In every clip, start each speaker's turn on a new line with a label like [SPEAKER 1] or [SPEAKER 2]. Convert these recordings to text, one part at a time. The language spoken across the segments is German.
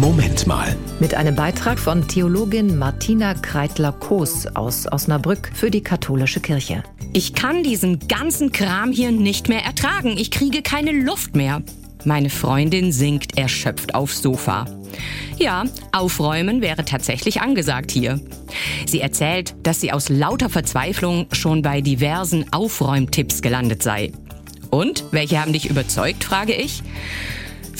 [SPEAKER 1] Moment mal.
[SPEAKER 2] Mit einem Beitrag von Theologin Martina Kreitler-Koos aus Osnabrück für die katholische Kirche.
[SPEAKER 3] Ich kann diesen ganzen Kram hier nicht mehr ertragen. Ich kriege keine Luft mehr. Meine Freundin sinkt erschöpft aufs Sofa. Ja, aufräumen wäre tatsächlich angesagt hier. Sie erzählt, dass sie aus lauter Verzweiflung schon bei diversen Aufräumtipps gelandet sei. Und, welche haben dich überzeugt, frage ich.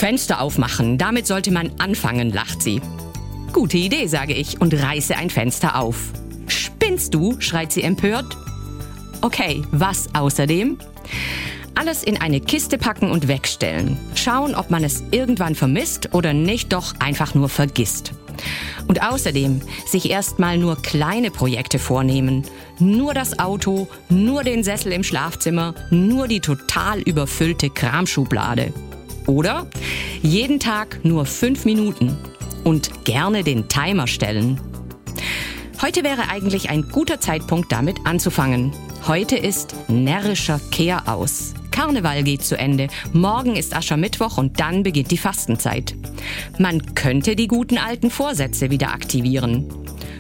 [SPEAKER 3] Fenster aufmachen, damit sollte man anfangen, lacht sie. Gute Idee, sage ich und reiße ein Fenster auf. Spinnst du? schreit sie empört. Okay, was außerdem? Alles in eine Kiste packen und wegstellen. Schauen, ob man es irgendwann vermisst oder nicht doch einfach nur vergisst. Und außerdem sich erstmal nur kleine Projekte vornehmen. Nur das Auto, nur den Sessel im Schlafzimmer, nur die total überfüllte Kramschublade. Oder jeden Tag nur fünf Minuten und gerne den Timer stellen. Heute wäre eigentlich ein guter Zeitpunkt, damit anzufangen. Heute ist närrischer Kehr aus. Karneval geht zu Ende. Morgen ist Aschermittwoch und dann beginnt die Fastenzeit. Man könnte die guten alten Vorsätze wieder aktivieren.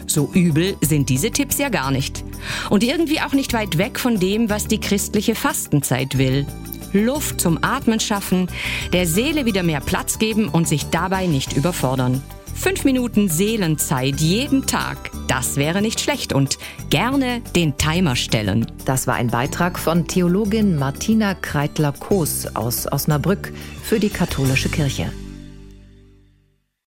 [SPEAKER 3] So übel sind diese Tipps ja gar nicht. Und irgendwie auch nicht weit weg von dem, was die christliche Fastenzeit will. Luft zum Atmen schaffen, der Seele wieder mehr Platz geben und sich dabei nicht überfordern. Fünf Minuten Seelenzeit jeden Tag, das wäre nicht schlecht und gerne den Timer stellen.
[SPEAKER 2] Das war ein Beitrag von Theologin Martina Kreitler-Koos aus Osnabrück für die katholische Kirche.